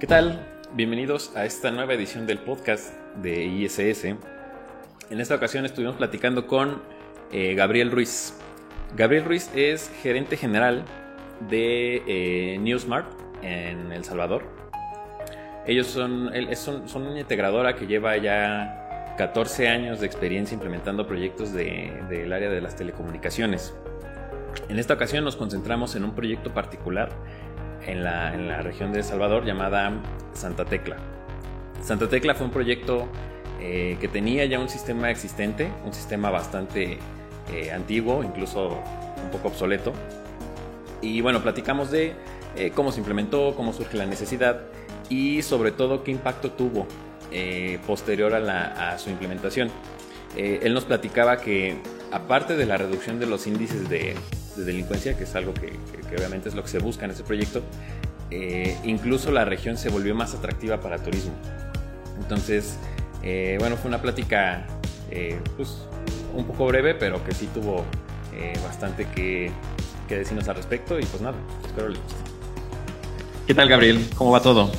¿Qué tal? Bienvenidos a esta nueva edición del podcast de ISS. En esta ocasión estuvimos platicando con eh, Gabriel Ruiz. Gabriel Ruiz es gerente general de eh, Newsmart en El Salvador. Ellos son, son, una integradora que lleva ya 14 años de experiencia implementando proyectos del área de las telecomunicaciones. En esta ocasión nos concentramos en un proyecto particular en la, región de El Salvador llamada Santa Tecla. Santa Tecla fue un proyecto eh, que tenía ya un sistema existente, un sistema bastante eh, antiguo, incluso un poco obsoleto. Y bueno, platicamos de eh, cómo se implementó, cómo surge la necesidad y sobre todo qué impacto tuvo posterior a, su implementación. él nos platicaba que aparte de la reducción de los índices de, delincuencia, que es algo que, obviamente es lo que se busca en ese proyecto, incluso la región se volvió más atractiva para turismo. Entonces, bueno, fue una plática pues, un poco breve, pero que sí tuvo eh, bastante que, decirnos al respecto. Y pues nada, espero les guste. ¿Qué tal, Gabriel? ¿Cómo va todo?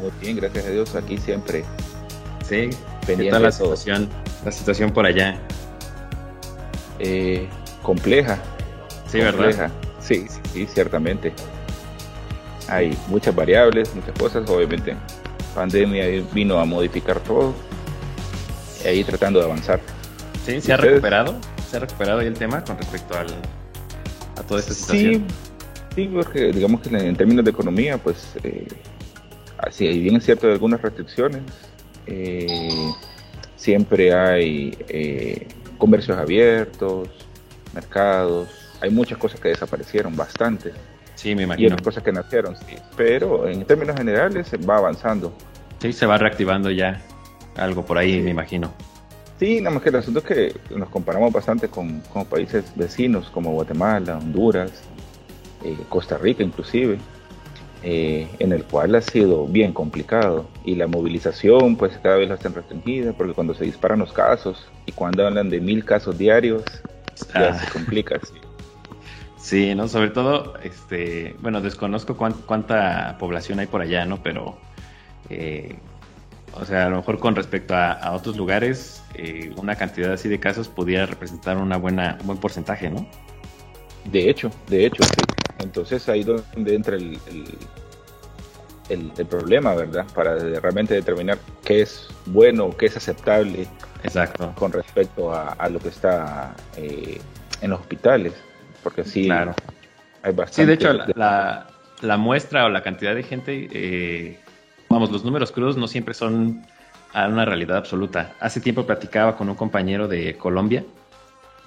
Muy bien, gracias a Dios, aquí siempre. Sí, ¿qué tal la situación, la situación por allá? Eh, compleja. Sí, ¿verdad? Sí, sí, sí, ciertamente. Hay muchas variables, muchas cosas, obviamente. Pandemia vino a modificar todo y ahí tratando de avanzar. Sí, se ha recuperado, se ha recuperado ahí el tema con respecto al, a toda esta situación. Sí, porque digamos que en términos de economía, pues, eh, así, bien es cierto de algunas restricciones, eh, siempre hay eh, comercios abiertos, mercados, hay muchas cosas que desaparecieron, bastante. Sí, me imagino. Y otras cosas que nacieron, sí. Pero en términos generales se va avanzando. Sí, se va reactivando ya algo por ahí, me imagino. Sí, nada más que el asunto es que nos comparamos bastante con, países vecinos como Guatemala, Honduras, eh, Costa Rica inclusive, eh, en el cual ha sido bien complicado y la movilización pues cada vez la están restringida porque cuando se disparan los casos y cuando hablan de mil casos diarios ya ah. se complica. Sí. Sí. no, sobre todo, este, bueno, desconozco cuánta población hay por allá, ¿no? Pero eh, o sea, a lo mejor con respecto a, otros lugares, eh, una cantidad así de casos podría representar una buena, un buen porcentaje, ¿no? De hecho, de hecho, sí. Entonces ahí donde entra el, el, el, problema, ¿verdad? Para realmente determinar qué es bueno, qué es aceptable. Exacto. Con respecto a, a lo que está eh, en los hospitales. Porque sí, claro. hay bastante. Sí, de hecho, la, la, muestra o la cantidad de gente eh, vamos, los números crudos no siempre son una realidad absoluta. Hace tiempo platicaba con un compañero de Colombia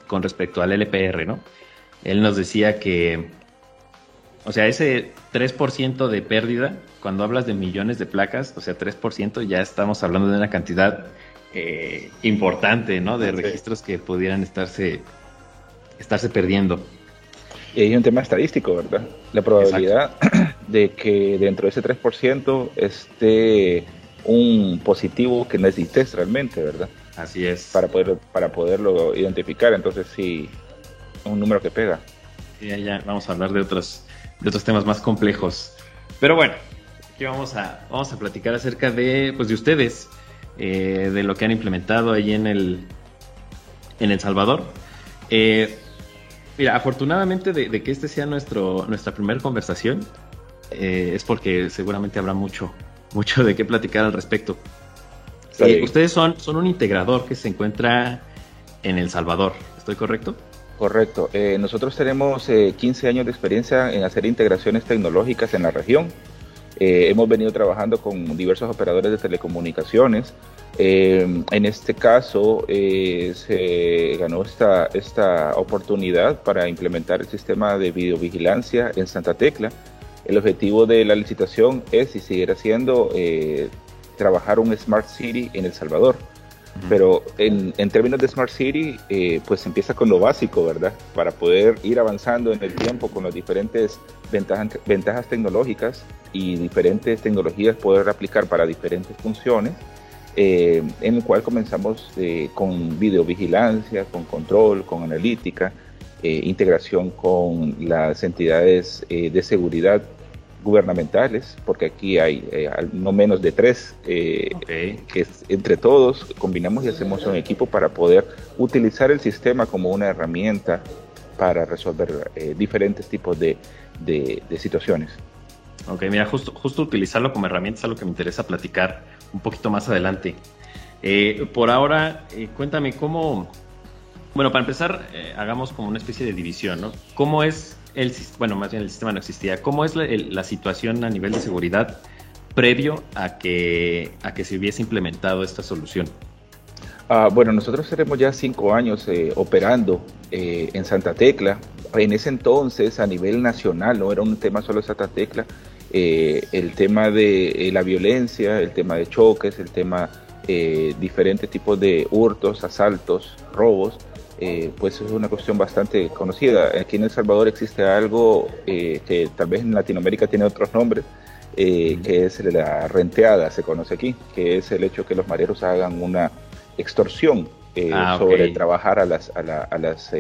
con respecto al LPR, ¿no? Él nos decía que, o sea, ese 3% de pérdida, cuando hablas de millones de placas, o sea, 3%, ya estamos hablando de una cantidad eh, importante, ¿no? De registros que pudieran estarse, estarse perdiendo. Y hay un tema estadístico, ¿verdad? La probabilidad de que dentro de ese 3% esté un positivo que no existe realmente, ¿verdad? Así es. Para, poder, para poderlo identificar, entonces sí, es un número que pega. Y ya vamos a hablar de otros, de otros temas más complejos. Pero bueno, aquí vamos a, vamos a platicar acerca de, pues, de ustedes, eh, de lo que han implementado ahí en el, en El Salvador. Eh, Mira, afortunadamente de, que este sea nuestro, nuestra primera conversación, eh, es porque seguramente habrá mucho, mucho de qué platicar al respecto. Eh, ustedes son, son un integrador que se encuentra en El Salvador, ¿estoy correcto? Correcto. Eh, nosotros tenemos 15 años de experiencia en hacer integraciones tecnológicas en la región. Hemos venido trabajando con diversos operadores de telecomunicaciones eh, en este caso eh, se ganó esta, esta oportunidad para implementar el sistema de videovigilancia en Santa Tecla. El objetivo de la licitación es y seguirá siendo eh, trabajar un Smart City en El Salvador. Pero en, en, términos de Smart City, pues empieza con lo básico, ¿verdad? Para poder ir avanzando en el tiempo con las diferentes ventajas, ventajas tecnológicas y diferentes tecnologías poder aplicar para diferentes funciones eh, en el cual comenzamos eh, con videovigilancia, con control, con analítica, eh, integración con las entidades de seguridad gubernamentales, porque aquí hay eh, no menos de tres, eh, que entre todos combinamos y hacemos un equipo para poder utilizar el sistema como una herramienta para resolver diferentes tipos de, de, situaciones. Ok, mira, justo, justo utilizarlo como herramienta es algo que me interesa platicar un poquito más adelante. por ahora, cuéntame cómo, bueno, para empezar, hagamos como una especie de división, ¿no? ¿Cómo es el, bueno, más bien el sistema no existía. ¿Cómo es la, situación a nivel de seguridad previo a que, a que se hubiese implementado esta solución? Ah, bueno, nosotros tenemos ya cinco años eh, operando eh, en Santa Tecla. En ese entonces, a nivel nacional, no era un tema solo de Santa Tecla, eh, el tema de la violencia, el tema de choques, el tema de diferentes tipos de hurtos, asaltos, robos, eh, pues es una cuestión bastante conocida. Aquí en El Salvador existe algo eh, que tal vez en Latinoamérica tiene otros nombres, eh, que es la renteada, se conoce aquí, que es el hecho que los mareros hagan una extorsión ah, sobre trabajar a las, a, las,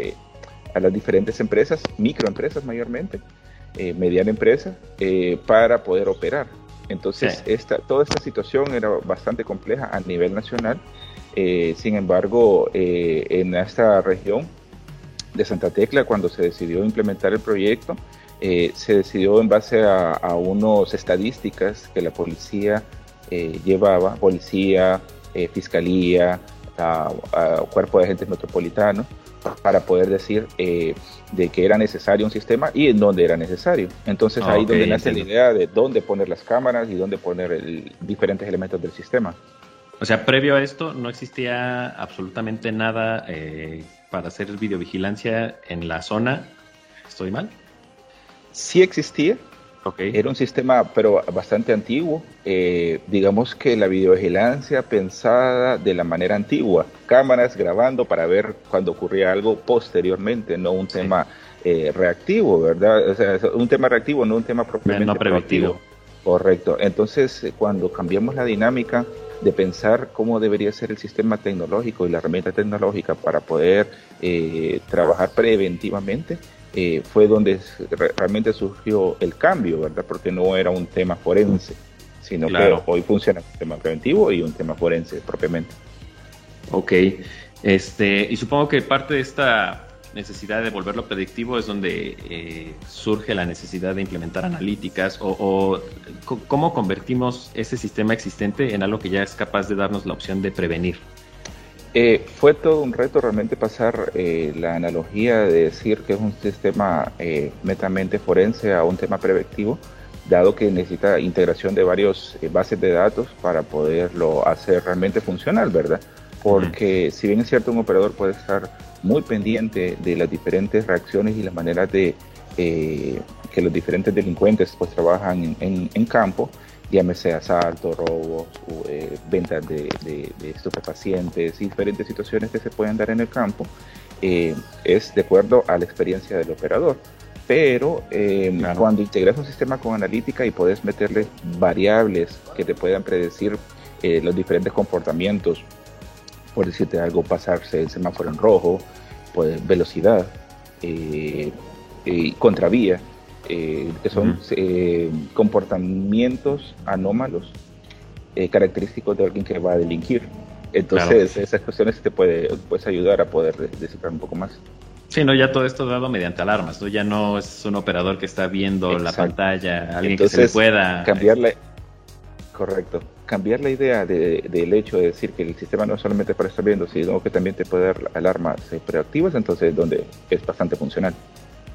a las diferentes empresas, microempresas mayormente, mediana empresa, para poder operar. Entonces, esta, toda esta situación era bastante compleja a nivel nacional. Eh, sin embargo, eh, en esta región de Santa Tecla, cuando se decidió implementar el proyecto, eh, se decidió en base a, a unas estadísticas que la policía llevaba, policía, fiscalía, a, cuerpo de agentes metropolitanos, para poder decir de que era necesario un sistema y en dónde era necesario. Entonces ahí ahí donde nace la idea de dónde poner las cámaras y dónde poner diferentes elementos del sistema. O sea, previo a esto no existía absolutamente nada eh, para hacer videovigilancia en la zona. ¿Estoy mal? Sí existía. Okay. Era un sistema, pero bastante antiguo. Eh, digamos que la videovigilancia pensada de la manera antigua. Cámaras grabando para ver cuando ocurría algo posteriormente, no un tema eh, reactivo, ¿verdad? O sea, un tema reactivo, no un tema propiamente no preventivo. Correcto. Entonces, cuando cambiamos la dinámica, de pensar cómo debería ser el sistema tecnológico y la herramienta tecnológica para poder eh, trabajar preventivamente, eh, fue donde realmente surgió el cambio, ¿verdad? Porque no era un tema forense, sino que hoy funciona un tema preventivo y un tema forense propiamente. Ok, este, y supongo que parte de esta necesidad de volverlo predictivo es donde eh, surge la necesidad de implementar analíticas o, cómo convertimos ese sistema existente en algo que ya es capaz de darnos la opción de prevenir. Eh, fue todo un reto realmente pasar eh, la analogía de decir que es un sistema netamente forense a un tema preventivo, dado que necesita integración de varios bases de datos para poderlo hacer realmente funcional, ¿verdad? Porque si bien es cierto un operador puede estar muy pendiente de las diferentes reacciones y las maneras de eh, que los diferentes delincuentes pues trabajan en, campo, llámese asalto, robos, eh, ventas de, estupefacientes y diferentes situaciones que se pueden dar en el campo, eh, es de acuerdo a la experiencia del operador. Pero cuando integras un sistema con analítica y puedes meterle variables que te puedan predecir los diferentes comportamientos por decirte algo, pasarse el semáforo en rojo, pues, velocidad, eh, contravía, eh, que son eh, comportamientos anómalos característicos de alguien que va a delinquir. Entonces, esas cuestiones te puede, puedes ayudar a poder descifrar un poco más. Sí, no, ya todo esto dado mediante alarmas, ¿no? Ya no es un operador que está viendo la pantalla, alguien que se le pueda... Cambiarle, correcto, cambiar la idea del hecho de decir que el sistema no solamente para estar viendo, sino que también te puede dar alarmas eh, preactivas, entonces donde es bastante funcional.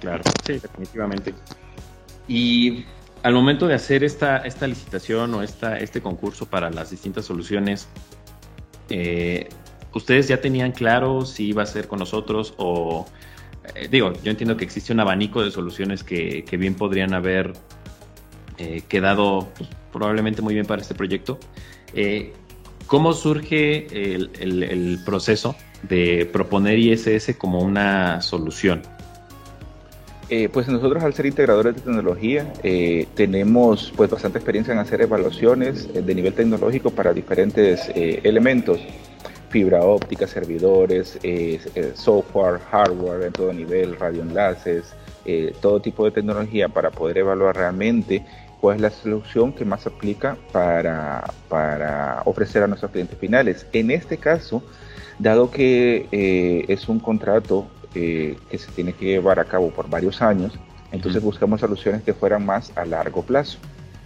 Claro, sí, definitivamente. Y al momento de hacer esta, esta licitación o esta, este concurso para las distintas soluciones, eh, ¿ustedes ya tenían claro si iba a ser con nosotros o... Eh, digo, yo entiendo que existe un abanico de soluciones que, que bien podrían haber quedado pues, probablemente muy bien para este proyecto. Eh, ¿Cómo surge el, proceso de proponer ISS como una solución? Eh, pues nosotros al ser integradores de tecnología eh, tenemos pues bastante experiencia en hacer evaluaciones de nivel tecnológico para diferentes elementos, fibra óptica, servidores, software, hardware en todo nivel, radioenlaces, todo tipo de tecnología para poder evaluar realmente cuál es la solución que más aplica para, para ofrecer a nuestros clientes finales. En este caso, dado que eh, es un contrato eh, que se tiene que llevar a cabo por varios años, entonces buscamos soluciones que fueran más a largo plazo.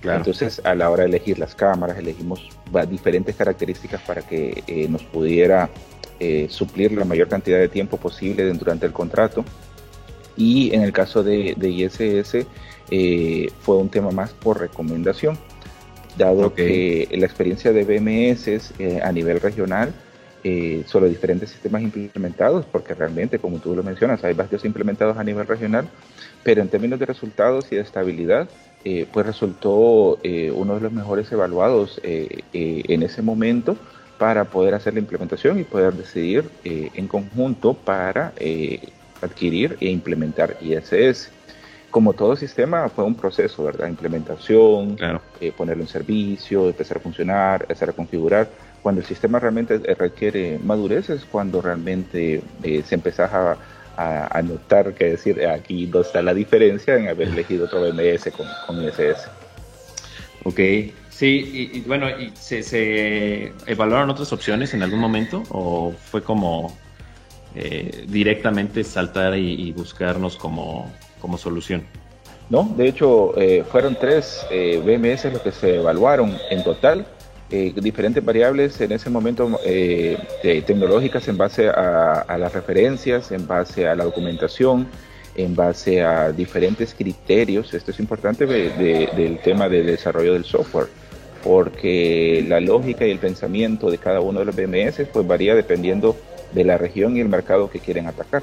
Entonces, a la hora de elegir las cámaras, elegimos diferentes características para que eh, nos pudiera suplir la mayor cantidad de tiempo posible durante el contrato. Y en el caso de, de ISS, fue un tema más por recomendación, dado que la experiencia de BMS a nivel regional eh, sobre diferentes sistemas implementados, porque realmente, como tú lo mencionas, hay varios implementados a nivel regional, pero en términos de resultados y de estabilidad, eh, pues resultó eh, uno de los mejores evaluados en ese momento para poder hacer la implementación y poder decidir en conjunto para adquirir e implementar ISS como todo sistema, fue un proceso, ¿verdad? Implementación, ponerlo en servicio, empezar a funcionar, empezar a configurar cuando el sistema realmente eh, requiere madurez es cuando realmente eh, se empieza a, notar que decir eh, aquí no está la diferencia en haber elegido otro BMS con, con ISS. Ok, sí, y, bueno, ¿y se, evaluaron otras opciones en algún momento o fue como directamente saltar y, buscarnos como, como, solución? No, de hecho fueron tres BMS los que se evaluaron en total eh, diferentes variables en ese momento eh, tecnológicas en base a, las referencias, en base a la documentación, en base a diferentes criterios. Esto es importante del tema del desarrollo del software, porque la lógica y el pensamiento de cada uno de los BMS pues varía dependiendo de la región y el mercado que quieren atacar.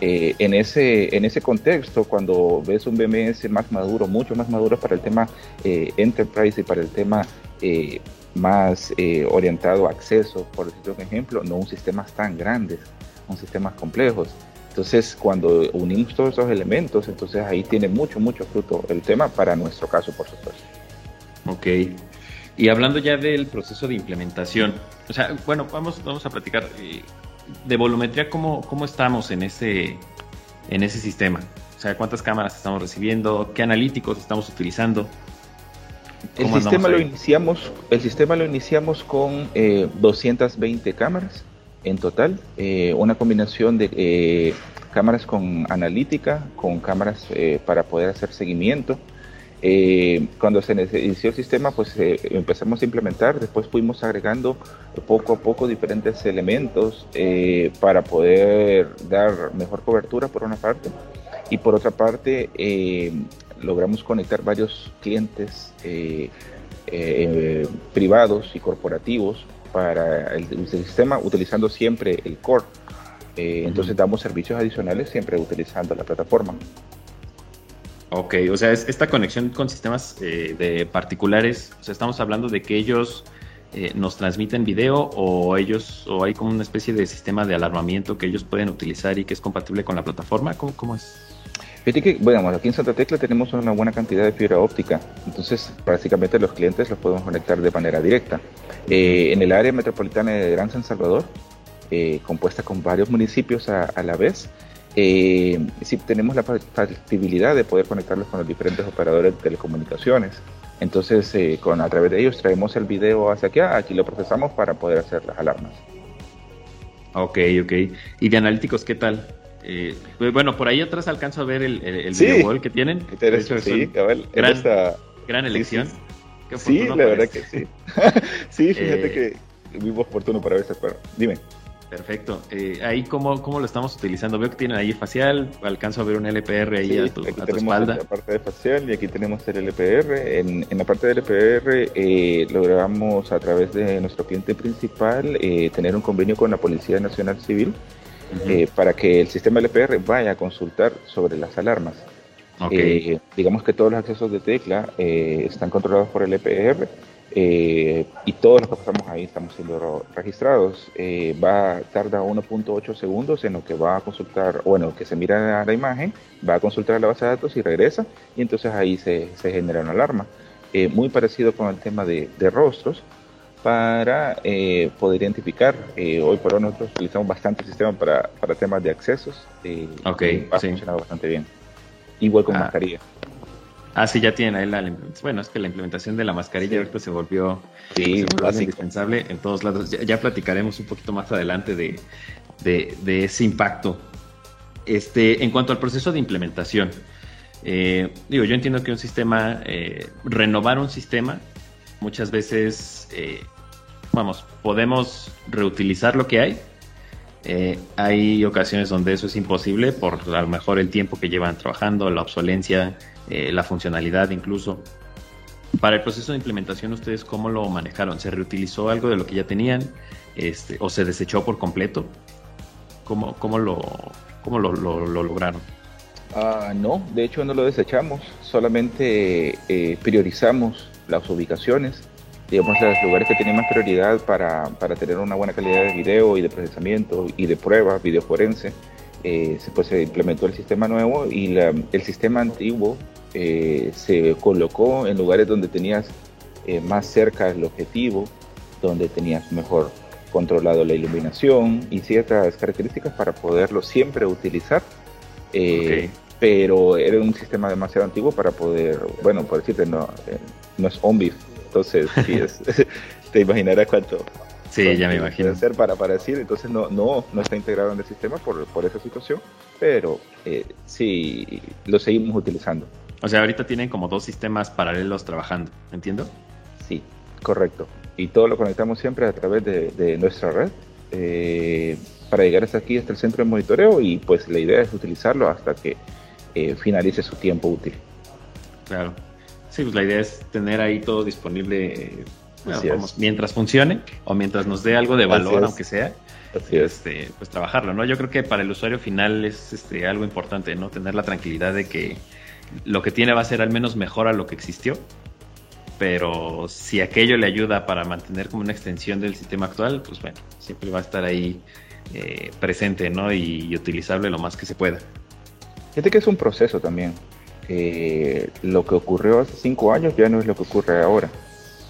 Eh, en, ese, en ese contexto, cuando ves un BMS más maduro, mucho más maduro para el tema enterprise y para el tema más eh, orientado a acceso, por un ejemplo, no un sistemas tan grandes, un sistemas complejos. Entonces, cuando unimos todos esos elementos, entonces ahí tiene mucho, mucho fruto el tema para nuestro caso, por supuesto. Ok. Y hablando ya del proceso de implementación, o sea, bueno, vamos, vamos a platicar eh, de volumetría, ¿cómo, ¿cómo estamos en ese, en ese sistema? O sea, ¿cuántas cámaras estamos recibiendo? ¿Qué analíticos estamos utilizando? El sistema, lo iniciamos, el sistema lo iniciamos con 220 eh, cámaras en total, eh, una combinación de eh, cámaras con analítica, con cámaras para poder hacer seguimiento. cuando se inició el sistema, pues empezamos a implementar, después fuimos agregando poco a poco diferentes elementos para poder dar mejor cobertura por una parte y por otra parte logramos conectar varios clientes eh, eh, privados y corporativos para el, sistema utilizando siempre el core. Eh, entonces damos servicios adicionales siempre utilizando la plataforma. Ok, o sea, esta conexión con sistemas de particulares, o sea, estamos hablando de que ellos nos transmiten video o ellos, o hay como una especie de sistema de alarmamiento que ellos pueden utilizar y que es compatible con la plataforma, ¿cómo, cómo es? Fíjate que, bueno, aquí en Santa Tecla tenemos una buena cantidad de fibra óptica, entonces prácticamente los clientes los podemos conectar de manera directa. Eh, en el área metropolitana de Gran San Salvador, eh, compuesta con varios municipios a, la vez, eh, sí tenemos la factibilidad de poder conectarlos con los diferentes operadores de telecomunicaciones. Entonces, con, a través de ellos traemos el video hacia aquí, aquí lo procesamos para poder hacer las alarmas. Ok, ok. ¿Y de analíticos qué tal? Eh, bueno, por ahí atrás alcanzo a ver el, el, video wall que tienen. sí, cabal, gran, gran elección. Sí, la verdad que sí. sí, fíjate eh, que muy oportuno para veces, pero dime. Perfecto. Eh, ahí, cómo, ¿cómo lo estamos utilizando? Veo que tienen ahí facial, alcanzo a ver un LPR ahí a tu, aquí tenemos La parte de facial y aquí tenemos el LPR. En, en la parte del LPR eh, logramos a través de nuestro cliente principal tener un convenio con la Policía Nacional Civil eh, para que el sistema LPR vaya a consultar sobre las alarmas. Eh, digamos que todos los accesos de tecla eh, están controlados por el LPR y todos los que pasamos ahí estamos siendo registrados. va tarda 1.8 segundos en lo que va a consultar, bueno, que se mira la imagen, va a consultar la base de datos y regresa y entonces ahí se, genera una alarma. muy parecido con el tema de rostros para eh, poder identificar. Eh, hoy por hoy nosotros utilizamos bastante el sistema para, para temas de accesos. Eh, ok, ha funcionado bastante bien. Igual con ah. mascarilla. Ah, sí, ya tienen ahí la, Bueno, es que la implementación de la mascarilla ahorita se volvió, indispensable en todos lados. Ya, platicaremos un poquito más adelante de, de, ese impacto. Este, en cuanto al proceso de implementación, eh, digo, yo entiendo que un sistema, eh, renovar un sistema, muchas veces, eh, vamos, podemos reutilizar lo que hay. hay ocasiones donde eso es imposible por a lo mejor el tiempo que llevan trabajando, la obsolencia, eh, la funcionalidad incluso. Para el proceso de implementación, ¿ustedes cómo lo manejaron? ¿Se reutilizó algo de lo que ya tenían? Este, ¿O se desechó por completo? ¿Cómo, cómo, lo, cómo lo, lograron? Ah, no, de hecho no lo desechamos, solamente eh, priorizamos las ubicaciones, digamos los lugares que tenían más prioridad para, para, tener una buena calidad de video y de procesamiento y de pruebas, video forense. Eh, pues, se implementó el sistema nuevo y el sistema antiguo eh, se colocó en lugares donde tenías eh, más cerca el objetivo, donde tenías mejor controlado la iluminación y ciertas características para poderlo siempre utilizar. Eh, pero era un sistema demasiado antiguo para poder, bueno, por decirte, no, no es OMBIF, entonces te imaginarás cuánto, Sí, ya me imagino. Hacer para, para decir, entonces no, no, no está integrado en el sistema por, por esa situación, pero eh, sí lo seguimos utilizando. O sea, ahorita tienen como dos sistemas paralelos trabajando, ¿entiendo? Sí, correcto. Y todo lo conectamos siempre a través de, nuestra red eh, para llegar hasta aquí, hasta el centro de monitoreo y pues la idea es utilizarlo hasta que eh, finalice su tiempo útil. Claro. Sí, pues la idea es tener ahí todo disponible mientras funcione o mientras nos dé algo de valor, aunque sea, este, pues trabajarlo, ¿no? Yo creo que para el usuario final es este, algo importante, ¿no? Tener la tranquilidad de que lo que tiene va a ser al menos mejor a lo que existió, pero si aquello le ayuda para mantener como una extensión del sistema actual, pues bueno, siempre va a estar ahí eh, presente, ¿no? Y, utilizable lo más que se pueda. Fíjate que es un proceso también. Lo que ocurrió hace cinco años ya no es lo que ocurre ahora.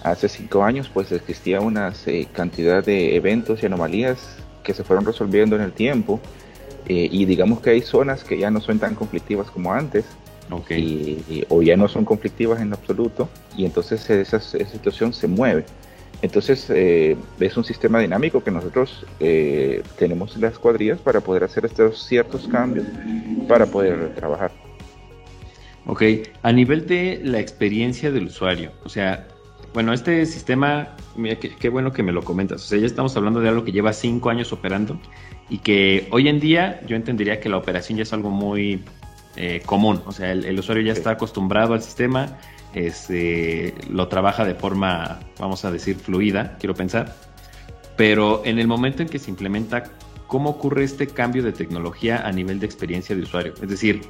Hace cinco años pues existía una eh, cantidad de eventos y anomalías que se fueron resolviendo en el tiempo eh, y digamos que hay zonas que ya no son tan conflictivas como antes y, o ya no son conflictivas en absoluto y entonces esa, situación se mueve. Entonces eh, es un sistema dinámico que nosotros tenemos las cuadrillas para poder hacer estos ciertos cambios para poder trabajar. Ok, a nivel de la experiencia del usuario, o sea, bueno, este sistema, mira, qué, bueno que me lo comentas. O sea, ya estamos hablando de algo que lleva cinco años operando y que hoy en día yo entendería que la operación ya es algo muy eh, común. O sea, el, usuario ya está acostumbrado al sistema, este, lo trabaja de forma, vamos a decir, fluida, quiero pensar. Pero en el momento en que se implementa, ¿cómo ocurre este cambio de tecnología a nivel de experiencia de usuario? Es decir,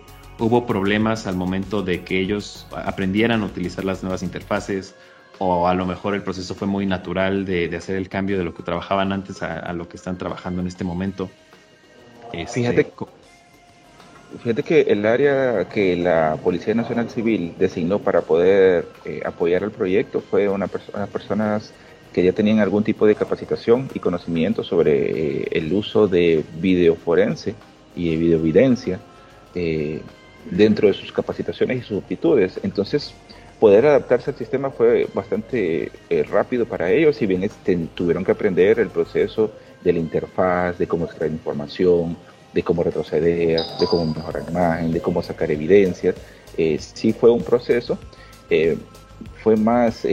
hubo problemas al momento de que ellos aprendieran a utilizar las nuevas interfaces o a lo mejor el proceso fue muy natural de, hacer el cambio de lo que trabajaban antes a, lo que están trabajando en este momento. Este, fíjate, fíjate que el área que la Policía Nacional Civil designó para poder eh, apoyar el proyecto fue una persona, personas que ya tenían algún tipo de capacitación y conocimiento sobre eh, el uso de videoforense y de videoevidencia eh, dentro de sus capacitaciones y sus aptitudes. Entonces, poder adaptarse al sistema fue bastante eh, rápido para ellos, si bien este, tuvieron que aprender el proceso de la interfaz, de cómo extraer información, de cómo retroceder, de cómo mejorar imagen, de cómo sacar evidencias. Eh, sí fue un proceso, eh, fue más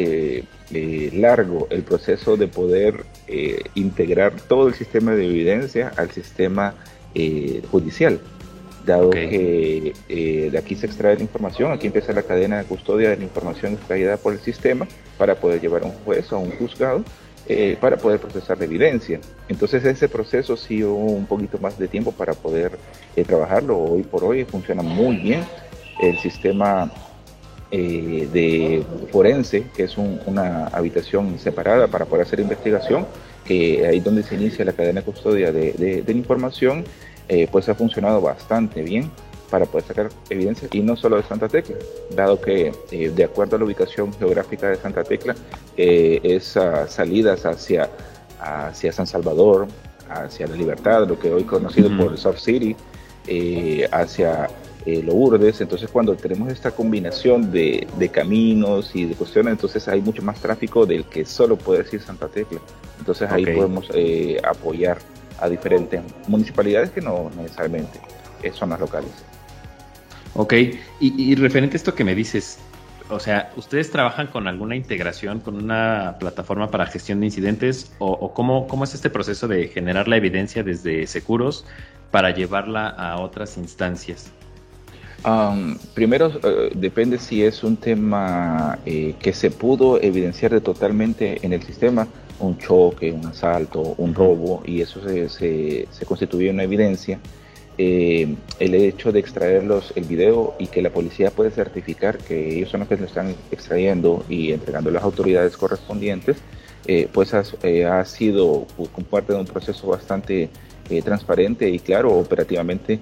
largo el proceso de poder integrar todo el sistema de evidencia al sistema judicial dado que eh, de aquí se extrae la información, aquí empieza la cadena de custodia de la información extraída por el sistema para poder llevar a un juez o a un juzgado eh, para poder procesar la evidencia. Entonces ese proceso sí hubo un poquito más de tiempo para poder eh, trabajarlo. Hoy por hoy funciona muy bien el sistema de forense, que es una habitación separada para poder hacer investigación, que ahí es donde se inicia la cadena de custodia de, de la información eh, pues ha funcionado bastante bien para poder sacar evidencia y no solo de Santa Tecla, dado que eh, de acuerdo a la ubicación geográfica de Santa Tecla, eh, esas salidas hacia, hacia San Salvador, hacia la Libertad, lo que hoy conocido por South City, hacia eh, Lourdes. Entonces, cuando tenemos esta combinación de, caminos y de cuestiones, entonces hay mucho más tráfico del que solo puede decir Santa Tecla. Entonces, ahí podemos eh, apoyar a diferentes municipalidades que no necesariamente son las locales. Ok, y, referente a esto que me dices, o sea, ¿ustedes trabajan con alguna integración con una plataforma para gestión de incidentes o, cómo, cómo, es este proceso de generar la evidencia desde Seguros para llevarla a otras instancias? primero, eh, depende si es un tema eh, que se pudo evidenciar de totalmente en el sistema, un choque, un asalto, un robo, y eso se, se, se constituye una evidencia. Eh, el hecho de extraerlos el video y que la policía puede certificar que ellos son los que lo están extrayendo y entregando a las autoridades correspondientes, pues ha, sido pues, parte de un proceso bastante transparente y claro, operativamente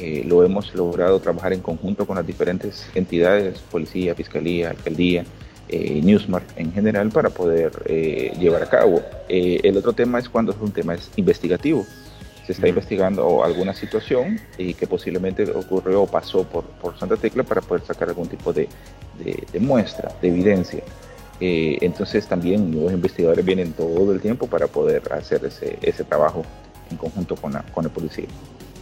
eh, lo hemos logrado trabajar en conjunto con las diferentes entidades, policía, fiscalía, alcaldía, eh, Newsmark en general, para poder eh, llevar a cabo. el otro tema es cuando es un tema investigativo. Se está investigando alguna situación y que posiblemente ocurrió o pasó por, por Santa Tecla para poder sacar algún tipo de, de, muestra, de evidencia. entonces también los investigadores vienen todo el tiempo para poder hacer ese, ese trabajo en conjunto con, la, con el policía.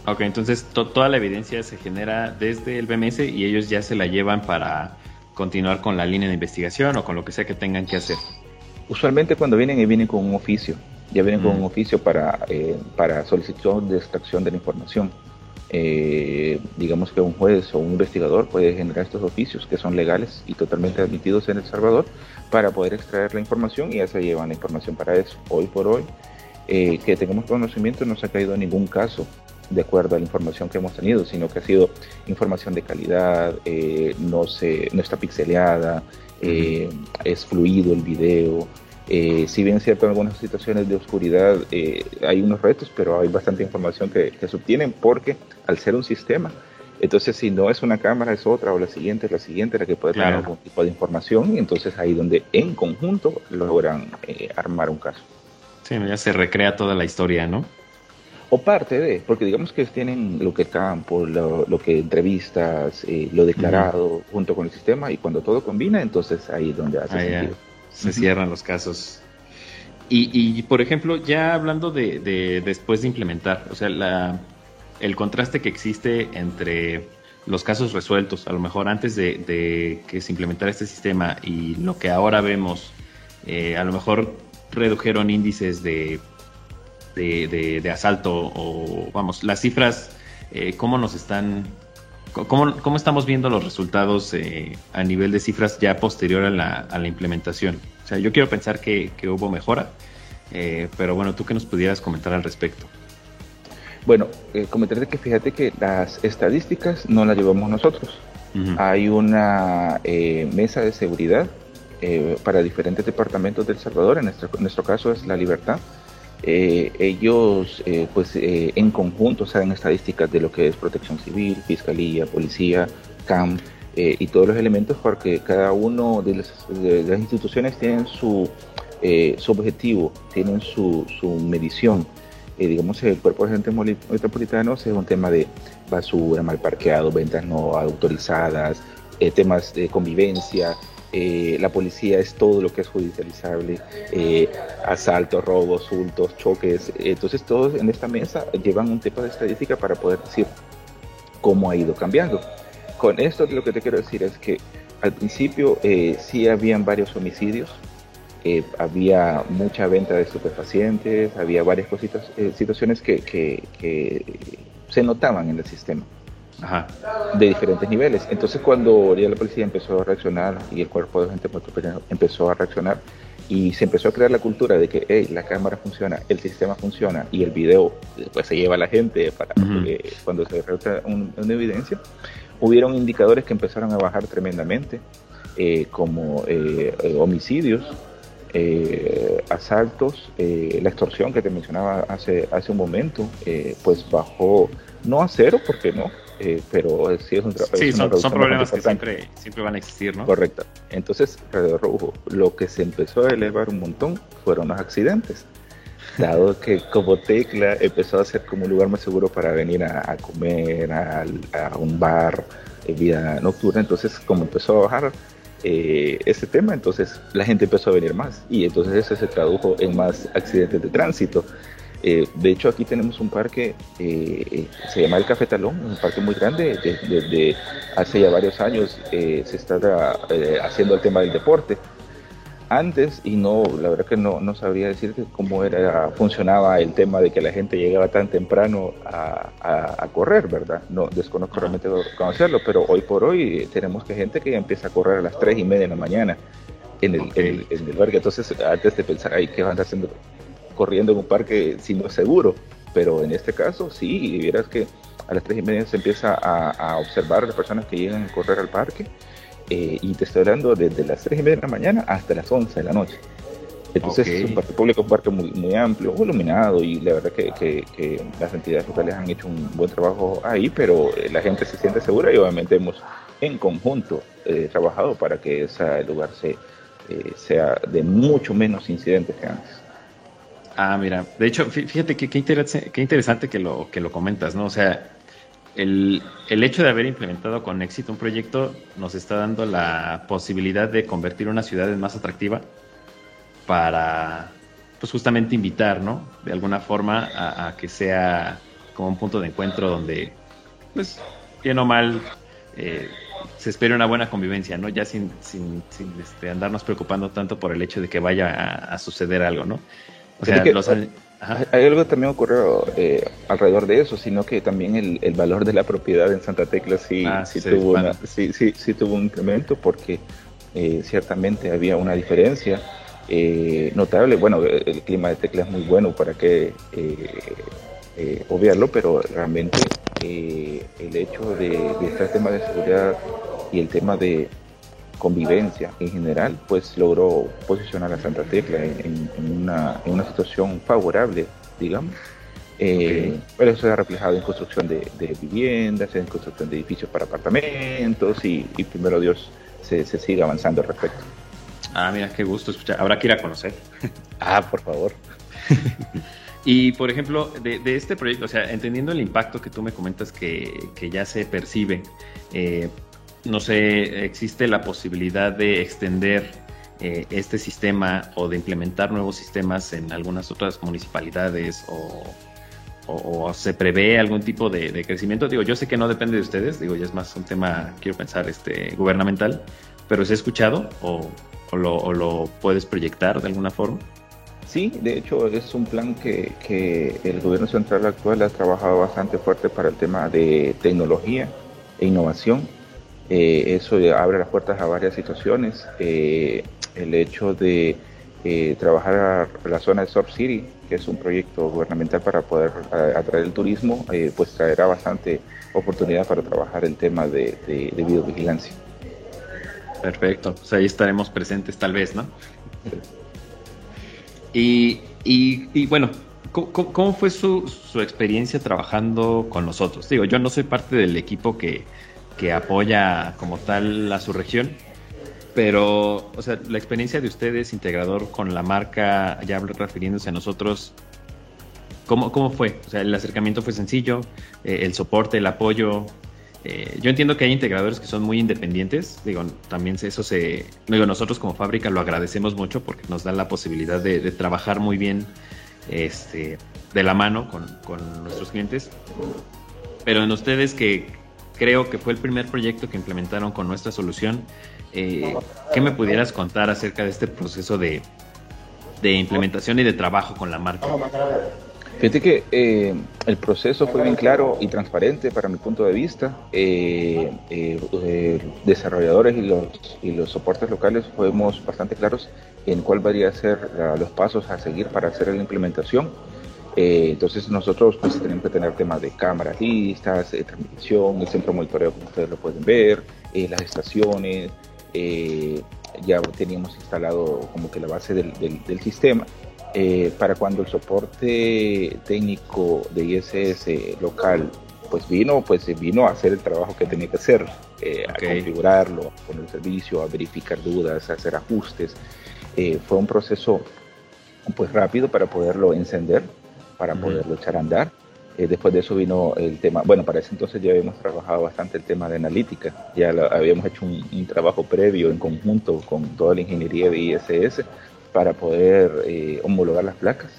Ok, entonces toda la evidencia se genera desde el BMS y ellos ya se la llevan para continuar con la línea de investigación o con lo que sea que tengan que hacer. Usualmente cuando vienen, vienen con un oficio, ya vienen con un mm. oficio para, eh, para solicitud de extracción de la información. Eh, digamos que un juez o un investigador puede generar estos oficios que son legales y totalmente admitidos en El Salvador para poder extraer la información y ya se llevan la información para eso. Hoy por hoy, eh, que tengamos conocimiento, no se ha caído ningún caso de acuerdo a la información que hemos tenido, sino que ha sido información de calidad, eh, no, se, no está pixeleada, eh, es fluido el video. Eh, si bien es cierto en algunas situaciones de oscuridad hay unos retos, pero hay bastante información que, se obtienen porque al ser un sistema, entonces si no es una cámara es otra o la siguiente es la siguiente la que puede tener algún tipo de información y entonces ahí donde en conjunto logran armar un caso. Sí, ya se recrea toda la historia, ¿no? O parte de, porque digamos que tienen lo que campo, lo, lo que entrevistas, eh, lo declarado junto con el sistema y cuando todo combina, entonces ahí es donde hace sentido. Se cierran los casos. Y, y, por ejemplo, ya hablando de, de, después de implementar, o sea, la, el contraste que existe entre los casos resueltos, a lo mejor antes de, de que se implementara este sistema y lo que ahora vemos, eh, a lo mejor redujeron índices de de, asalto o, vamos, las cifras, eh, cómo nos están, cómo, cómo, estamos viendo los resultados eh, a nivel de cifras ya posterior a la, a la, implementación? O sea, yo quiero pensar que, hubo mejora, eh, pero bueno, tú que nos pudieras comentar al respecto. Bueno, comentarte que fíjate que las estadísticas no las llevamos nosotros. Hay una mesa de seguridad para diferentes departamentos del Salvador, en nuestro, en nuestro caso es La Libertad, eh, ellos eh, pues eh, en conjunto saben estadísticas de lo que es protección civil, fiscalía, policía, CAM y todos los elementos porque cada uno de las, instituciones tienen su, su objetivo, tienen su, su medición. digamos, el cuerpo de agentes metropolitanos es un tema de basura, mal parqueado, ventas no autorizadas, temas de convivencia, eh, la policía es todo lo que es judicializable, eh, asaltos, robos, hurtos, choques. Entonces todos en esta mesa llevan un tipo de estadística para poder decir cómo ha ido cambiando. Con esto lo que te quiero decir es que al principio eh, sí habían varios homicidios, había mucha venta de estupefacientes, había varias cositas, situaciones que se notaban en el sistema de diferentes niveles. Entonces cuando ya la policía empezó a reaccionar y el cuerpo de gente empezó a reaccionar y se empezó a crear la cultura de que hey, la cámara funciona, el sistema funciona y el video pues se lleva a la gente para cuando se realiza una evidencia, hubieron indicadores que empezaron a bajar tremendamente, eh, como eh, homicidios, eh, asaltos, la extorsión que te mencionaba hace, hace un momento, pues bajó no a cero, porque no, eh, pero sí es un Sí, son, problemas que siempre, siempre van a existir, ¿no? Correcto. Entonces, alrededor lo que se empezó a elevar un montón fueron los accidentes. dado que como Tecla empezó a ser como un lugar más seguro para venir a, comer, a, un bar, de vida nocturna, entonces como empezó a bajar eh, ese tema, entonces la gente empezó a venir más y entonces eso se tradujo en más accidentes de tránsito. Eh, de hecho, aquí tenemos un parque, eh, se llama el Cafetalón, un parque muy grande, desde hace ya varios años se está haciendo el tema del deporte antes y no, la verdad que no, no sabría decirte cómo era, funcionaba el tema de que la gente llegaba tan temprano a, a, correr, ¿verdad? No, desconozco realmente conocerlo, pero hoy por hoy tenemos que gente que empieza a correr a las 3 y media de la mañana en el, en, el, parque. Entonces, antes de pensar, ahí ¿qué van haciendo corriendo en un parque si no es seguro? Pero en este caso, sí, y vieras que a las 3 y media se empieza a, a observar a las personas que llegan a correr al parque eh, y te estoy hablando desde las 3 y media de la mañana hasta las 11 de la noche. Entonces es un parque público, un parque muy, muy amplio, muy iluminado y la verdad que, que, las entidades locales han hecho un buen trabajo ahí, pero eh, la gente se siente segura y obviamente hemos en conjunto eh, trabajado para que ese lugar se, sea de mucho menos incidentes que antes. Ah, mira, de hecho, fíjate que qué interesante que lo, que lo comentas, ¿no? O sea, el, hecho de haber implementado con éxito un proyecto nos está dando la posibilidad de convertir una ciudad en más atractiva para, pues justamente invitar, ¿no? De alguna forma a, que sea como un punto de encuentro donde, pues, bien o mal, eh, se espere una buena convivencia, ¿no? Ya sin, sin, este, andarnos preocupando tanto por el hecho de que vaya a, suceder algo, ¿no? O sea, los, hay algo que también ocurrió eh, alrededor de eso, sino que también el, valor de la propiedad en Santa Tecla sí, ah, sí, tuvo, sí, sí, tuvo un incremento porque eh, ciertamente había una diferencia eh, notable. Bueno, el clima de Tecla es muy bueno para que obviarlo, pero realmente el hecho de, de este tema de seguridad y el tema de, convivencia en general, pues logró posicionar a Santa Tecla en, una, en una, situación favorable, digamos. Eh, pero eso se ha reflejado en construcción de, viviendas, en construcción de edificios para apartamentos y, primero Dios se, se sigue avanzando al respecto. Ah, mira, qué gusto escuchar. Habrá que ir a conocer. ah, por favor. y por ejemplo, de, de, este proyecto, o sea, entendiendo el impacto que tú me comentas que, que ya se percibe, eh, no sé, existe la posibilidad de extender eh, este sistema o de implementar nuevos sistemas en algunas otras municipalidades o, se prevé algún tipo de, crecimiento. Digo, yo sé que no depende de ustedes, digo, ya es más un tema, quiero pensar, este, gubernamental, pero ¿se ha escuchado o, lo, puedes proyectar de alguna forma? Sí, de hecho es un plan que, que el gobierno central actual ha trabajado bastante fuerte para el tema de tecnología e innovación eh, eso abre las puertas a varias situaciones. Eh, el hecho de eh, trabajar a la zona de Surf City, que es un proyecto gubernamental para poder atraer el turismo, pues traerá bastante oportunidad para trabajar el tema de, de, videovigilancia. Perfecto, pues ahí estaremos presentes tal vez, ¿no? Y, y, bueno, ¿cómo, fue su, su, experiencia trabajando con nosotros? Digo, yo no soy parte del equipo que, que apoya como tal a su región. Pero, o sea, la experiencia de ustedes, integrador con la marca, ya refiriéndose a nosotros, ¿cómo, cómo fue? O sea, el acercamiento fue sencillo, eh, el soporte, el apoyo. Eh, yo entiendo que hay integradores que son muy independientes, digo, también eso se, digo, nosotros como fábrica lo agradecemos mucho porque nos da la posibilidad de, trabajar muy bien este, de la mano con, con nuestros clientes. Pero en ustedes que, creo que fue el primer proyecto que implementaron con nuestra solución. Eh, ¿Qué me pudieras contar acerca de este proceso de, implementación y de trabajo con la marca? Fíjate que eh, el proceso fue bien claro y transparente para mi punto de vista. Eh, desarrolladores y los, y los soportes locales fuimos bastante claros en cuál debería ser los pasos a seguir para hacer la implementación eh, entonces nosotros pues tenemos que tener temas de cámaras listas, de transmisión, el centro de monitoreo como ustedes lo pueden ver, eh, las estaciones, eh, ya teníamos instalado como que la base del, sistema. para cuando el soporte técnico de ISS local pues vino, pues vino a hacer el trabajo que tenía que hacer, a configurarlo, a poner el servicio, a verificar dudas, a hacer ajustes. fue un proceso pues rápido para poderlo encender, para poderlo echar a andar. Eh, después de eso vino el tema, bueno, para ese entonces ya habíamos trabajado bastante el tema de analítica, ya habíamos hecho un, trabajo previo en conjunto con toda la ingeniería de ISS para poder eh, homologar las placas,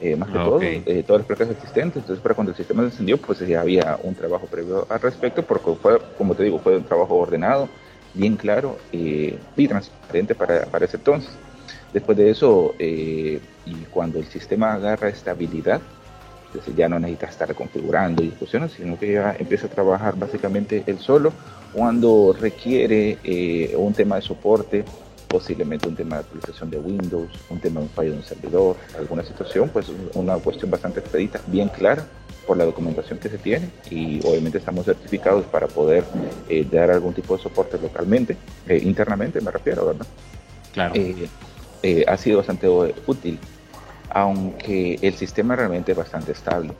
eh, más que ah, todo, todas las placas existentes. Entonces, para cuando el sistema se encendió, pues ya había un trabajo previo al respecto, porque fue, como te digo, fue un trabajo ordenado, bien claro y transparente para, para ese entonces. Después de eso, y cuando el sistema agarra estabilidad, entonces ya no necesita estar configurando y discusiones, sino que ya empieza a trabajar básicamente él solo cuando requiere eh, un tema de soporte, posiblemente un tema de actualización de Windows, un tema de un fallo de un servidor, alguna situación, pues una cuestión bastante expedita, bien clara por la documentación que se tiene y obviamente estamos certificados para poder eh, dar algún tipo de soporte localmente, eh, internamente me refiero, ¿verdad? Claro. Ha sido bastante útil aunque el sistema realmente es bastante estable.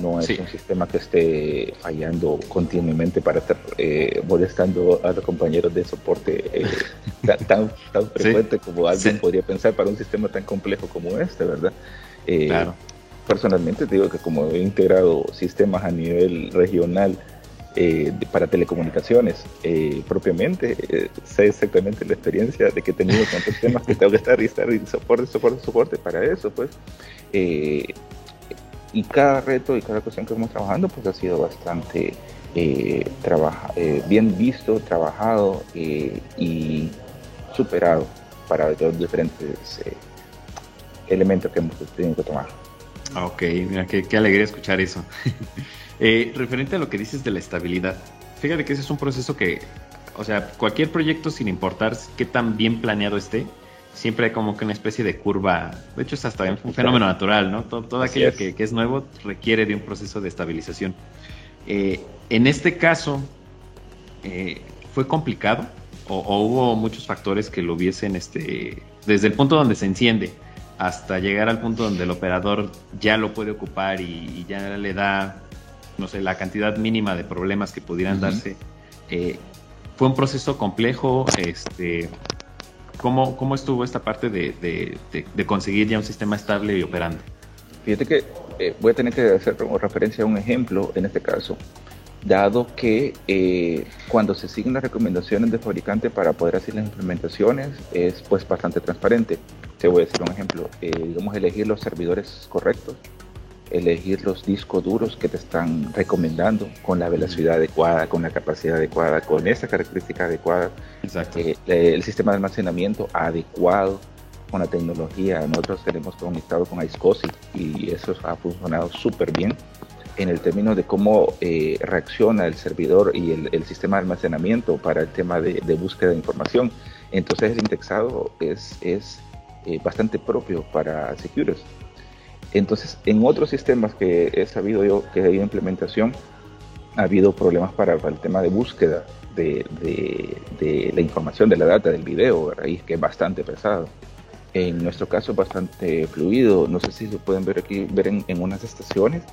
No es un sistema que esté fallando continuamente para estar eh, molestando a los compañeros de soporte eh, tan, tan frecuente como alguien podría pensar para un sistema tan complejo como este, ¿verdad? Eh, claro. Personalmente digo que como he integrado sistemas a nivel regional eh, para telecomunicaciones eh, propiamente, eh, sé exactamente la experiencia de que he tenido con temas que tengo que estar y estar y soporte, soporte, soporte para eso, pues. y cada reto y cada cuestión que hemos trabajando, pues ha sido bastante trabaja, bien visto, trabajado y superado para los diferentes elementos que hemos tenido que tomar. Ah, ok, mira, qué, qué alegría escuchar eso. Eh, referente a lo que dices de la estabilidad, fíjate que ese es un proceso que, o sea, cualquier proyecto sin importar qué tan bien planeado esté, siempre hay como que una especie de curva, de hecho es hasta un fenómeno natural, ¿no? Todo, aquello que, es nuevo requiere de un proceso de estabilización. Eh, en este caso, eh, ¿fue complicado? O, hubo muchos factores que lo hubiesen, este, desde el punto donde se enciende hasta llegar al punto donde el operador ya lo puede ocupar y ya le da no sé, la cantidad mínima de problemas que pudieran darse. Eh, fue un proceso complejo, este, ¿cómo, cómo estuvo esta parte de, conseguir ya un sistema estable y operando? Fíjate que eh, voy a tener que hacer referencia a un ejemplo en este caso, dado que eh, cuando se siguen las recomendaciones del fabricante para poder hacer las implementaciones es pues bastante transparente. Te voy a decir un ejemplo, digamos elegir los servidores correctos, elegir los discos duros que te están recomendando con la velocidad adecuada, con la capacidad adecuada, con esa característica adecuada. Eh, el sistema de almacenamiento adecuado con la tecnología. Nosotros tenemos conectado con iSCSI y eso ha funcionado súper bien en el término de cómo eh, reacciona el servidor y el, sistema de almacenamiento para el tema de, búsqueda de información. Entonces el indexado es, es eh, bastante propio para Secures. Entonces, en otros sistemas que he sabido yo que hay implementación, ha habido problemas para, el tema de búsqueda de, la información, de la data, del video, ahí que es bastante pesado. En nuestro caso es bastante fluido. No sé si se pueden ver aquí, ver en, unas estaciones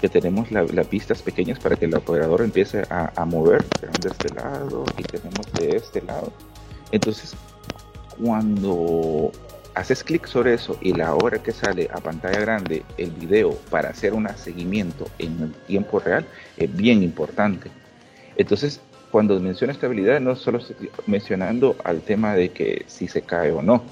que tenemos las pistas pequeñas para que el operador empiece a, a mover de este lado y tenemos de este lado. Entonces, cuando haces clic sobre eso y la hora que sale a pantalla grande el video para hacer un seguimiento en tiempo real es bien importante. Entonces, cuando menciono estabilidad, no solo estoy mencionando al tema de que si se cae o no,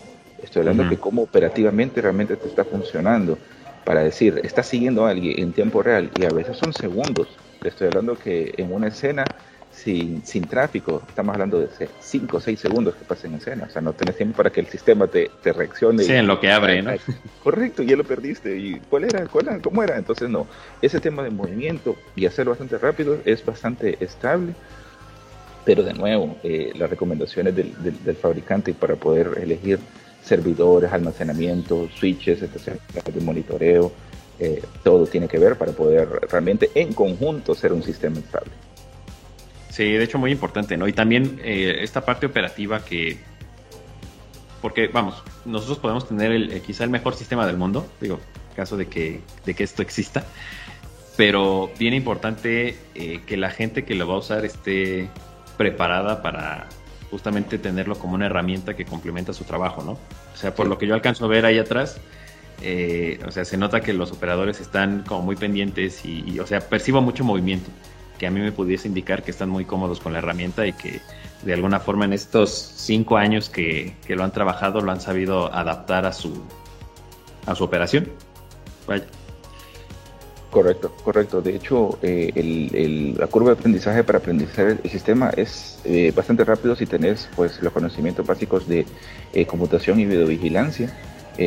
estoy hablando de cómo operativamente realmente te está funcionando. Para decir, estás siguiendo a alguien en tiempo real y a veces son segundos. Te estoy hablando que en una escena sin, sin tráfico, estamos hablando de 5 o 6 segundos que pasen en escena, o sea, no tenés tiempo para que el sistema te, te reaccione. Sí, en lo que abre, ¿no? Correcto, ya lo perdiste. ¿Y cuál era? ¿Cuál ¿Cómo era? Entonces, no, ese tema de movimiento y hacerlo bastante rápido es bastante estable, pero de nuevo, eh, las recomendaciones del, del, fabricante para poder elegir servidores, almacenamiento, switches, estaciones de monitoreo, eh, todo tiene que ver para poder realmente en conjunto ser un sistema estable. Sí, de hecho muy importante, ¿no? Y también eh, esta parte operativa que, porque vamos, nosotros podemos tener el, quizá el mejor sistema del mundo, digo, caso de que, de que esto exista, pero bien importante eh, que la gente que lo va a usar esté preparada para justamente tenerlo como una herramienta que complementa su trabajo, ¿no? O sea, por lo que yo alcanzo a ver ahí atrás, eh, o sea, se nota que los operadores están como muy pendientes y, o sea, percibo mucho movimiento que a mí me pudiese indicar que están muy cómodos con la herramienta y que de alguna forma en estos cinco años que, lo han trabajado lo han sabido adaptar a su, a su operación. Vaya. Correcto, correcto. De hecho, eh, la curva de aprendizaje para aprender el sistema es eh, bastante rápido si tenés pues, los conocimientos básicos de eh, computación y videovigilancia,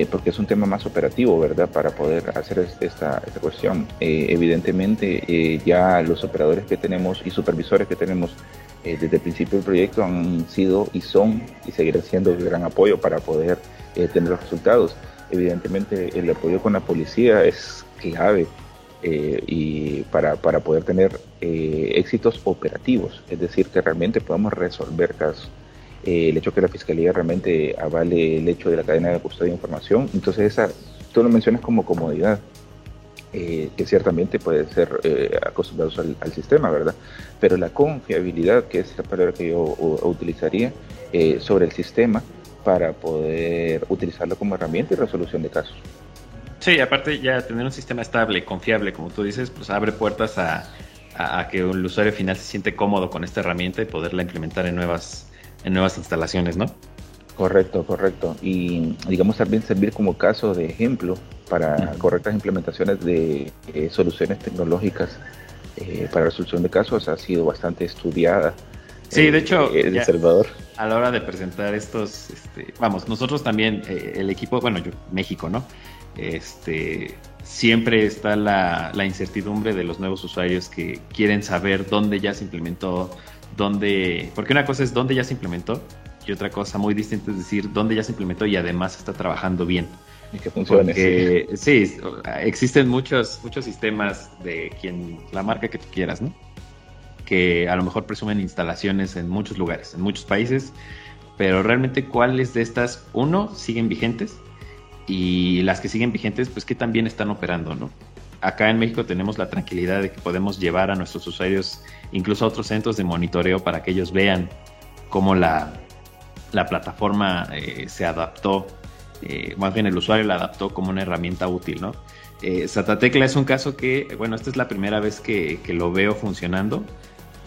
porque es un tema más operativo, ¿verdad? Para poder hacer esta, cuestión. evidentemente, ya los operadores que tenemos y supervisores que tenemos desde el principio del proyecto han sido y son y seguirán siendo de gran apoyo para poder tener los resultados. Evidentemente, el apoyo con la policía es clave eh, y para, para, poder tener eh, éxitos operativos, es decir, que realmente podamos resolver casos. Eh, el hecho que la fiscalía realmente avale el hecho de la cadena de custodia de información, entonces esa, tú lo mencionas como comodidad, que ciertamente puede ser acostumbrados al, al, sistema, ¿verdad? Pero la confiabilidad, que es la palabra que yo utilizaría sobre el sistema para poder utilizarlo como herramienta y resolución de casos. Sí, aparte ya tener un sistema estable, confiable, como tú dices, pues abre puertas a, que el usuario final se siente cómodo con esta herramienta y poderla implementar en nuevas, en nuevas instalaciones, ¿no? Correcto, correcto. Y digamos también servir como caso de ejemplo para correctas implementaciones de eh, soluciones tecnológicas eh, para resolución de casos ha sido bastante estudiada. Sí, de hecho, en El Salvador. A la hora de presentar estos, este, vamos, nosotros también, eh, el equipo, bueno, yo, México, ¿no? este, siempre está la, incertidumbre de los nuevos usuarios que quieren saber dónde ya se implementó, dónde, porque una cosa es dónde ya se implementó y otra cosa muy distinta es decir dónde ya se implementó y además está trabajando bien. Y que funcione. sí, existen muchos, muchos sistemas de quien, la marca que tú quieras, ¿no? Que a lo mejor presumen instalaciones en muchos lugares, en muchos países, pero realmente cuáles de estas, uno, siguen vigentes y las que siguen vigentes, pues que también están operando, ¿no? Acá en México tenemos la tranquilidad de que podemos llevar a nuestros usuarios incluso a otros centros de monitoreo para que ellos vean cómo la, la plataforma eh, se adaptó, eh, más bien el usuario la adaptó como una herramienta útil, ¿no? Eh, Satatecla es un caso que, bueno, esta es la primera vez que, que lo veo funcionando,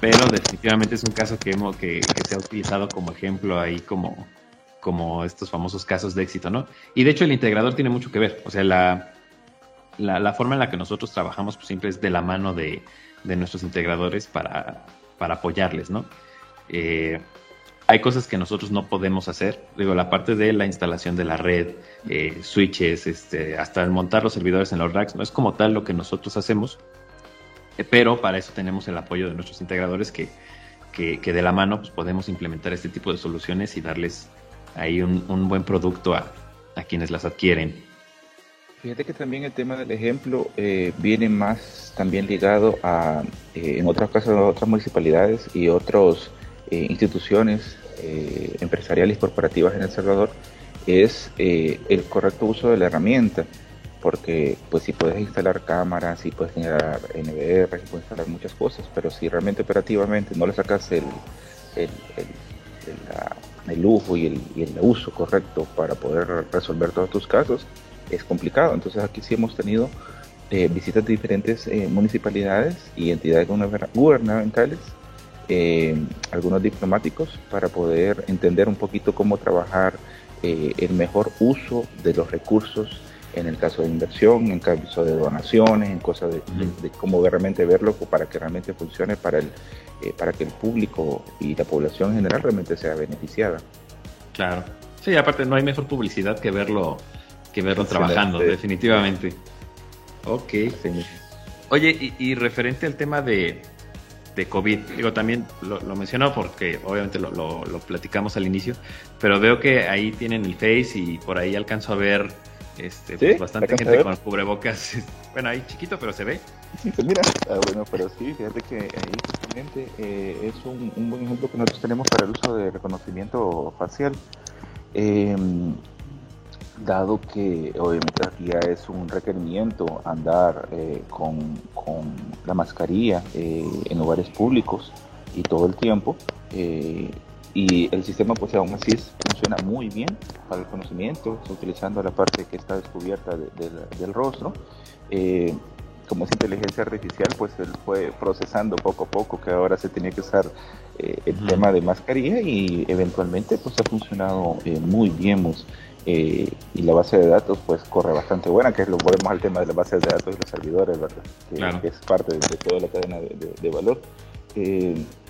pero definitivamente es un caso que, hemos, que, que se ha utilizado como ejemplo ahí como, como estos famosos casos de éxito, ¿no? Y de hecho el integrador tiene mucho que ver, o sea, la, la, forma en la que nosotros trabajamos pues, siempre es de la mano de, nuestros integradores para, para apoyarles, ¿no? Eh, hay cosas que nosotros no podemos hacer, digo, la parte de la instalación de la red, eh, switches, este, hasta el montar los servidores en los racks, no es como tal lo que nosotros hacemos, eh, pero para eso tenemos el apoyo de nuestros integradores que, que, de la mano pues, podemos implementar este tipo de soluciones y darles ahí un, buen producto a, quienes las adquieren. Fíjate que también el tema del ejemplo eh, viene más también ligado a, eh, en otras casos, otras municipalidades y otras eh, instituciones empresariales y corporativas en El Salvador, es el correcto uso de la herramienta. Porque, pues, si puedes instalar cámaras, si puedes generar NVR, si puedes instalar muchas cosas, pero si realmente operativamente no le sacas el, el, la, el lujo y el, y el uso correcto para poder resolver todos tus casos es complicado. Entonces aquí sí hemos tenido eh, visitas de diferentes eh, municipalidades y entidades gubernamentales, eh, algunos diplomáticos, para poder entender un poquito cómo trabajar el mejor uso de los recursos en el caso de inversión, en caso de donaciones, en cosas de, de cómo realmente verlo para que realmente funcione para el, para que el público y la población en general realmente sea beneficiada. Claro. Sí, aparte no hay mejor publicidad que verlo que verlo trabajando, definitivamente. Ok. Oye, y, referente al tema de, de COVID, digo, también lo, menciono porque obviamente lo, lo, platicamos al inicio, pero veo que ahí tienen el Face y por ahí alcanzo a ver este, pues, bastante gente con cubrebocas. Bueno, ahí chiquito, pero se ve. Sí, pues mira, ah, bueno, pero sí, fíjate que ahí justamente eh, es un, buen ejemplo que nosotros tenemos para el uso de reconocimiento facial. Em, dado que obviamente aquí ya es un requerimiento andar eh, con, con, la mascarilla eh, en lugares públicos y todo el tiempo, y el sistema pues aún así funciona muy bien para el conocimiento, utilizando la parte que está descubierta del rostro. Eh, como es inteligencia artificial, pues él fue procesando poco a poco que ahora se tenía que usar eh, el tema de mascarilla y eventualmente pues ha funcionado eh, muy bien. Pues, y la base de datos pues corre bastante buena, que es lo volvemos al tema de la base de datos y los servidores, ¿verdad? Que, es parte de, toda la cadena de, valor.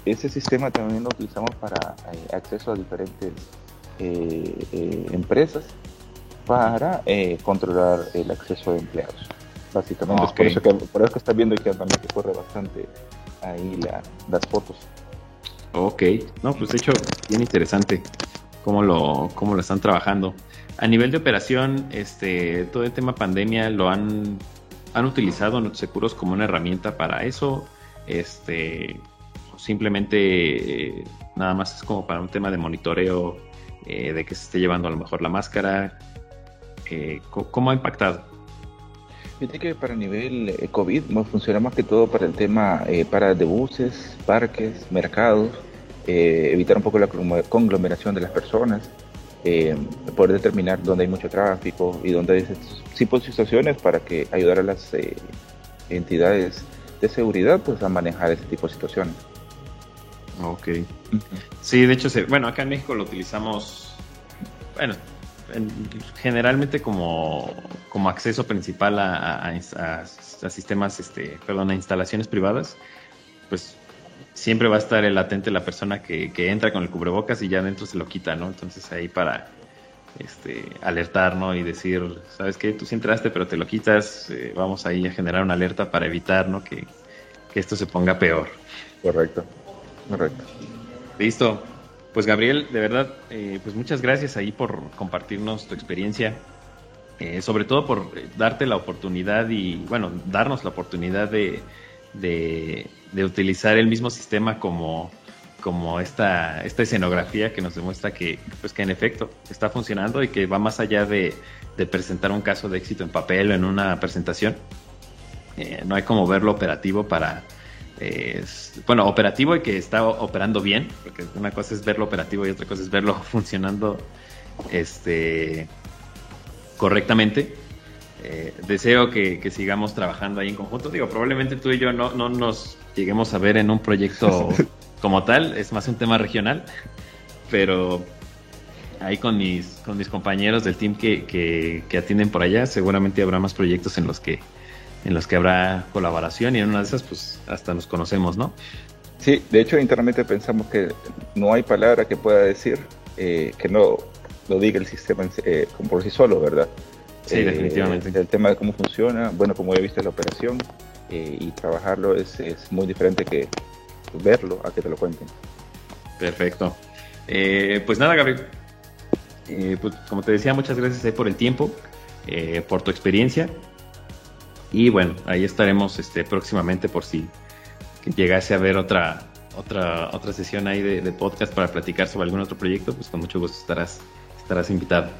ese sistema también lo utilizamos para acceso a diferentes empresas para controlar el acceso de empleados básicamente. Es por eso, que, por eso que estás viendo que también que corre bastante ahí las fotos. Ok, no, pues de hecho, bien interesante cómo lo, cómo lo están trabajando. A nivel de operación, este, todo el tema pandemia lo han, han utilizado los seguros como una herramienta para eso. Este, simplemente eh, nada más es como para un tema de monitoreo eh, de que se esté llevando a lo mejor la máscara. Eh, ¿Cómo ha impactado? Fíjate que para nivel eh, COVID funciona más que todo para el tema para de buses, parques, mercados, eh, evitar un poco la conglomeración de las personas, poder determinar dónde hay mucho tráfico y dónde hay tipo de situaciones para que ayudar a las entidades de seguridad pues a manejar ese tipo de situaciones. Ok. Sí, de hecho, bueno, acá en México lo utilizamos, bueno, generalmente como, como, acceso principal a, a, sistemas, este, perdón, a instalaciones privadas, pues siempre va a estar el latente la persona que, entra con el cubrebocas y ya adentro se lo quita, ¿no? Entonces ahí para este, alertar, ¿no? Y decir, ¿sabes qué? Tú sí entraste, pero te lo quitas, eh, vamos ahí a generar una alerta para evitar, ¿no? Que, que esto se ponga peor. Correcto, correcto. Listo. Pues Gabriel, de verdad, eh, pues muchas gracias ahí por compartirnos tu experiencia, eh, sobre todo por darte la oportunidad y, bueno, darnos la oportunidad de, de, utilizar el mismo sistema como, como esta, esta escenografía que nos demuestra que, pues que en efecto está funcionando y que va más allá de, presentar un caso de éxito en papel o en una presentación. Eh, no hay como verlo operativo para, bueno, operativo y que está operando bien, porque una cosa es verlo operativo y otra cosa es verlo funcionando este, correctamente. Eh, deseo que, sigamos trabajando ahí en conjunto. Digo, probablemente tú y yo no, no nos lleguemos a ver en un proyecto como tal, es más un tema regional, pero ahí con mis, con mis compañeros del team que, que, que atienden por allá, seguramente habrá más proyectos en los que en los que habrá colaboración y en una de esas pues hasta nos conocemos, ¿no? Sí, de hecho internamente pensamos que no hay palabra que pueda decir eh, que no lo diga el sistema eh, por sí solo, ¿verdad? Sí, definitivamente. El tema de cómo funciona, bueno, como ya viste la operación eh, y trabajarlo es, es, muy diferente que verlo a que te lo cuenten. Perfecto. pues nada, Gabriel. pues como te decía, muchas gracias por el tiempo, por tu experiencia y bueno, ahí estaremos este, próximamente por si llegase a ver otra, otra, otra sesión ahí de, de, podcast para platicar sobre algún otro proyecto, pues con mucho gusto estarás, estarás invitado.